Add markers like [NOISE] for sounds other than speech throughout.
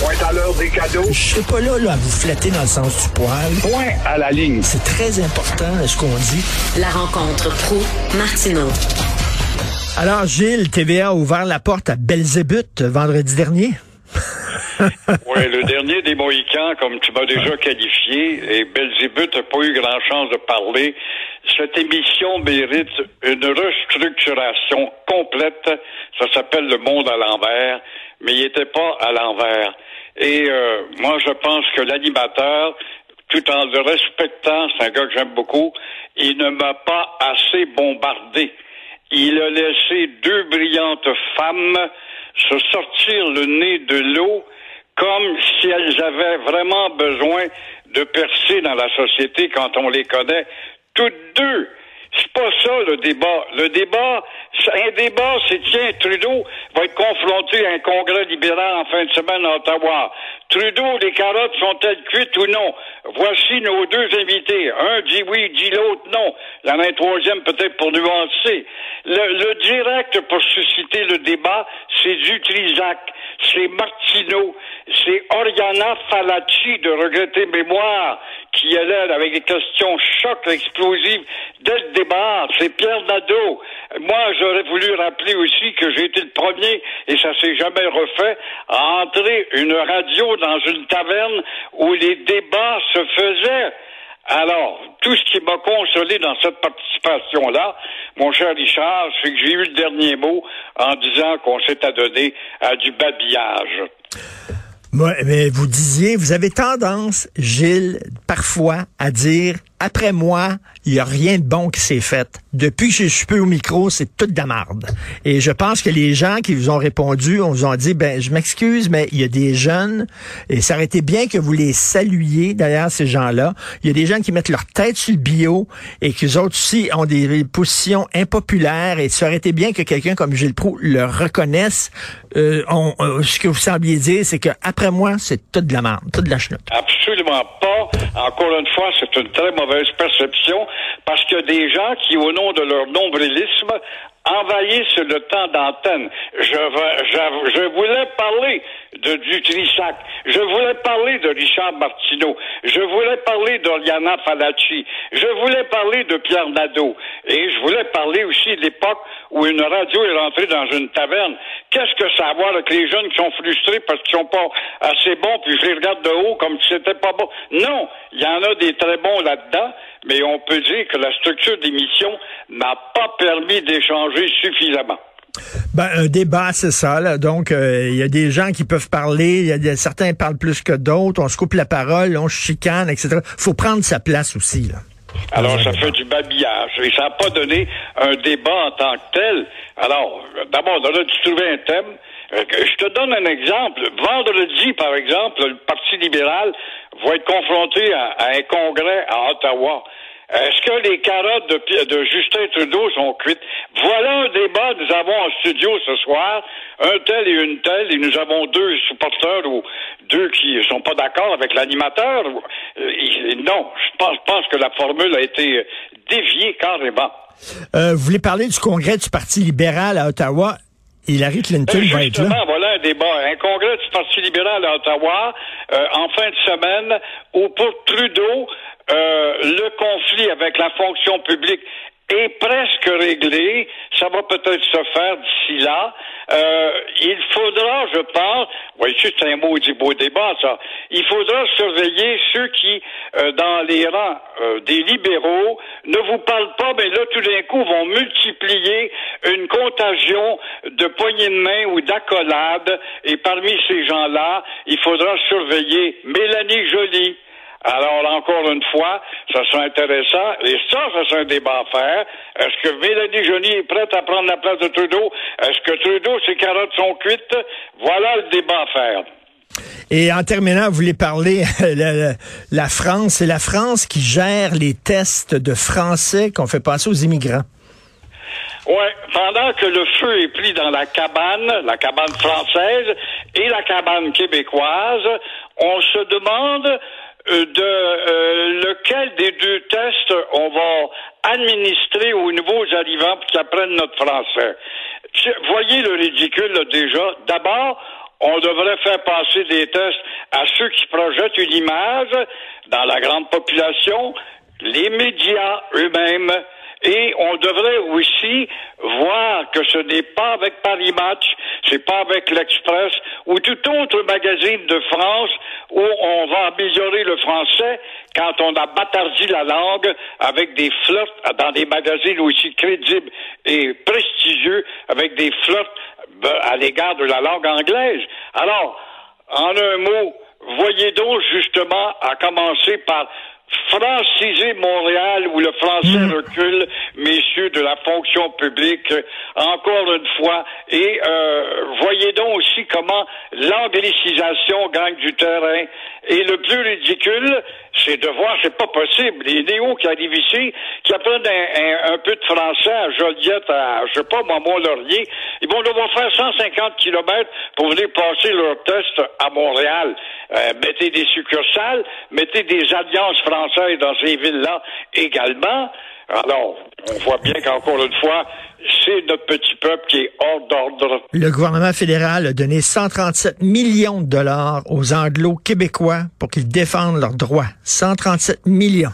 Point à l'heure des cadeaux. Je suis pas là, là à vous flatter dans le sens du poil. Point à la ligne. C'est très important, ce qu'on dit. La rencontre pro martineau Alors, Gilles, TVA a ouvert la porte à Belzébuth vendredi dernier. [LAUGHS] oui, le dernier des Mohicans, comme tu m'as déjà qualifié, et Belzébuth n'a pas eu grand chance de parler. Cette émission mérite une restructuration complète. Ça s'appelle Le Monde à l'envers, mais il n'était pas à l'envers. Et euh, moi, je pense que l'animateur, tout en le respectant, c'est un gars que j'aime beaucoup, il ne m'a pas assez bombardé. Il a laissé deux brillantes femmes se sortir le nez de l'eau comme si elles avaient vraiment besoin de percer dans la société quand on les connaît. Toutes deux. C'est pas ça le débat. Le débat, un débat, c'est tiens, Trudeau va être confronté à un congrès libéral en fin de semaine à Ottawa. Trudeau, les carottes sont-elles cuites ou non? Voici nos deux invités. Un dit oui, dit l'autre non. Il y en a un troisième peut-être pour nuancer. Le, le direct pour susciter le débat, c'est Dutrisac, c'est Martineau, c'est Oriana Falacci de regretter mémoire qui là avec des questions chocs explosives dès le débat. C'est Pierre Nadeau. Moi, j'aurais voulu rappeler aussi que j'ai été le premier, et ça s'est jamais refait, à entrer une radio dans une taverne où les débats se faisaient. Alors, tout ce qui m'a consolé dans cette participation-là, mon cher Richard, c'est que j'ai eu le dernier mot en disant qu'on s'est adonné à du babillage. Mais vous disiez, vous avez tendance, Gilles, parfois à dire après moi, il n'y a rien de bon qui s'est fait. Depuis que je suis peu au micro, c'est toute de la marde. Et je pense que les gens qui vous ont répondu, on vous ont dit, ben, je m'excuse, mais il y a des jeunes, et ça aurait été bien que vous les saluiez, d'ailleurs, ces gens-là. Il y a des jeunes qui mettent leur tête sur le bio, et les autres aussi ont des positions impopulaires, et ça aurait été bien que quelqu'un comme Gilles Proux le reconnaisse. Euh, on, euh, ce que vous sembliez dire, c'est que après moi, c'est toute de la marde, toute de la chenoute. Absolument pas. Encore une fois, c'est une très mauvaise perception parce a des gens qui, au nom de leur nombrilisme, envahissent le temps d'antenne. Je, je, je, voulais parler de Dutrissac. Je voulais parler de Richard Martineau. Je voulais parler d'Oriana Falacci. Je voulais parler de Pierre Nadeau. Et je voulais parler aussi de l'époque où une radio est rentrée dans une taverne. Qu'est-ce que ça a à voir avec les jeunes qui sont frustrés parce qu'ils sont pas assez bons, puis je les regarde de haut comme si c'était pas bon? Non! Il y en a des très bons là-dedans, mais on peut dire que la structure d'émission n'a pas permis d'échanger suffisamment. Ben, un débat, c'est ça. Là. Donc, il euh, y a des gens qui peuvent parler, y a des, certains parlent plus que d'autres, on se coupe la parole, on se chicane, etc. faut prendre sa place aussi. Là. Alors, ça fait du babillage. Et ça n'a pas donné un débat en tant que tel. Alors, d'abord, on a dû trouver un thème. Euh, je te donne un exemple. Vendredi, par exemple, le Parti libéral va être confronté à, à un congrès à Ottawa. Est-ce que les carottes de, Justin Trudeau sont cuites? Voilà un débat que nous avons en studio ce soir, un tel et une telle, et nous avons deux supporters ou deux qui ne sont pas d'accord avec l'animateur. Euh, non, je pense, je pense, que la formule a été déviée carrément. Euh, vous voulez parler du congrès du Parti libéral à Ottawa? Hillary Clinton va être là. voilà un débat. Un congrès du Parti libéral à Ottawa euh, en fin de semaine où pour Trudeau, euh, le conflit avec la fonction publique est presque que réglé. Ça va peut-être se faire d'ici là. Euh, il faudra, je pense, oui, c'est un maudit beau débat, ça. Il faudra surveiller ceux qui, euh, dans les rangs euh, des libéraux, ne vous parlent pas, mais là, tout d'un coup, vont multiplier une contagion de poignées de main ou d'accolades. Et parmi ces gens-là, il faudra surveiller Mélanie Joly. Alors, encore une fois, ça sera intéressant. Et ça, ça sera un débat à faire. Est-ce que Mélanie Joly est prête à prendre la place de Trudeau? Est-ce que Trudeau, ses carottes sont cuites? Voilà le débat à faire. Et en terminant, vous voulez parler [LAUGHS] la, la France. C'est la France qui gère les tests de français qu'on fait passer aux immigrants. Ouais, pendant que le feu est pris dans la cabane, la cabane française et la cabane québécoise, on se demande de euh, lequel des deux tests on va administrer aux nouveaux arrivants pour qu'ils apprennent notre français. Voyez le ridicule là, déjà. D'abord, on devrait faire passer des tests à ceux qui projettent une image dans la grande population, les médias eux-mêmes, et on devrait aussi voir que ce n'est pas avec Paris Match, c'est pas avec l'Express ou tout autre magazine de France où on va améliorer le français quand on a bâtardi la langue avec des flirts dans des magazines aussi crédibles et prestigieux avec des flirts ben, à l'égard de la langue anglaise. Alors, en un mot, voyez donc justement à commencer par franciser Montréal où le français Mm. recule, messieurs de la fonction publique, encore une fois. Et euh, voyez donc aussi comment l'anglicisation gagne du terrain. Et le plus ridicule, c'est de voir, c'est pas possible, les néos qui arrivent ici, qui apprennent un, un- un peu de français à Joliette, à, je sais pas, moi, Mont-Laurier, ils vont devoir faire 150 kilomètres pour venir passer leur test à Montréal. Euh, mettez des succursales, mettez des alliances françaises dans ces villes-là également. Alors, on voit bien qu'encore une fois, c'est notre petit peuple qui est hors d'ordre. Le gouvernement fédéral a donné 137 millions de dollars aux anglo-québécois pour qu'ils défendent leurs droits. 137 millions.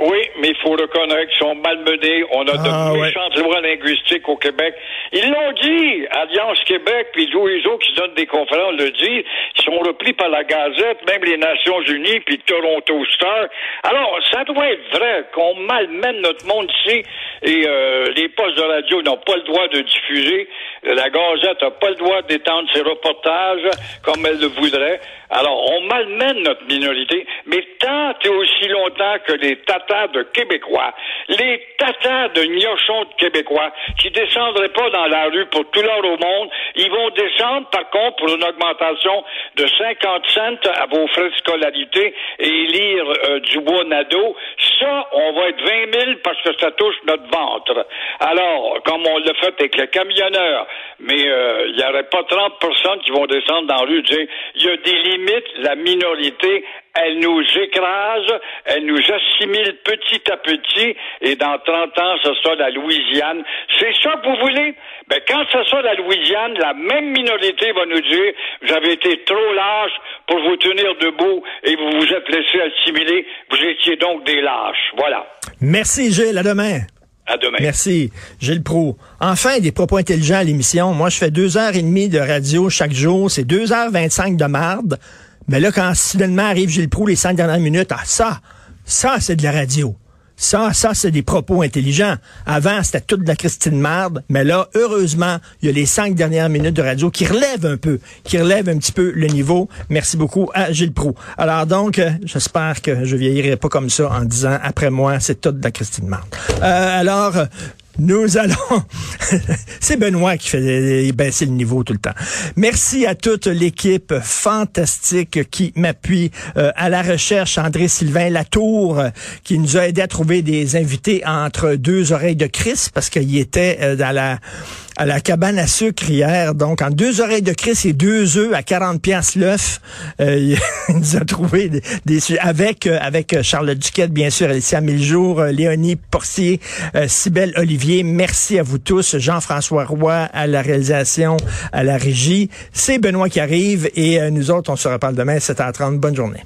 Oui, mais faut reconnaître qu'ils sont malmenés. On a Ah, de ouais. méchantes lois linguistiques au Québec. Ils l'ont dit, Alliance Québec, puis tous les autres qui donnent des conférences le disent. Ils sont repris par la Gazette, même les Nations Unies, puis Toronto Star. Alors, ça doit être vrai qu'on malmène notre monde ici et euh, les postes de radio n'ont pas le droit de diffuser. La Gazette n'a pas le droit d'étendre ses reportages comme elle le voudrait. Alors, on malmène notre minorité, mais tant et aussi longtemps que les tatas de Québécois, les tatas de gnochons de Québécois, qui descendraient pas dans la rue pour tout l'or au monde, ils vont descendre, par contre, pour une augmentation de 50 cents à vos frais de scolarité et lire euh, du bois nado. Ça, on va être 20 000 parce que ça touche notre ventre. Alors, comme on l'a fait avec les camionneurs, mais euh, il n'y aurait pas 30 personnes qui vont descendre dans la rue dire il y a des limites, la minorité, elle nous écrase, elle nous assimile petit à petit, et dans 30 ans, ce sera la Louisiane. C'est ça que vous voulez? Ben, quand ce sera la Louisiane, la même minorité va nous dire, vous avez été trop lâche pour vous tenir debout et vous vous êtes laissé assimiler, vous étiez donc des lâches. Voilà. Merci, Gilles. À demain. À demain. Merci, Gilles Pro. Enfin, des propos intelligents à l'émission. Moi, je fais deux heures et demie de radio chaque jour. C'est deux heures vingt-cinq de marde. Mais là, quand soudainement arrive Gilles Pro les cinq dernières minutes, ah, ça, ça, c'est de la radio. Ça, ça, c'est des propos intelligents. Avant, c'était toute de la Christine Marde, mais là, heureusement, il y a les cinq dernières minutes de radio qui relèvent un peu, qui relèvent un petit peu le niveau. Merci beaucoup à Gilles Proux. Alors donc, euh, j'espère que je vieillirai pas comme ça en disant après moi, c'est toute de la Christine Marde. Euh, alors, nous allons. [LAUGHS] C'est Benoît qui fait baisser le niveau tout le temps. Merci à toute l'équipe fantastique qui m'appuie euh, à la recherche. André Sylvain Latour euh, qui nous a aidé à trouver des invités entre deux oreilles de Chris parce qu'il était euh, dans la à la cabane à sucre hier. Donc, en deux oreilles de Chris et deux œufs à 40 pièces l'œuf, euh, [LAUGHS] il nous a trouvé des, des- avec euh, avec Charlotte Duquette, bien sûr, Alicia Miljour, euh, Léonie Porcier, euh, Cybelle Olivier. Merci à vous tous. Jean-François Roy à la réalisation, à la régie. C'est Benoît qui arrive et euh, nous autres, on se reparle demain à 7h30. Bonne journée.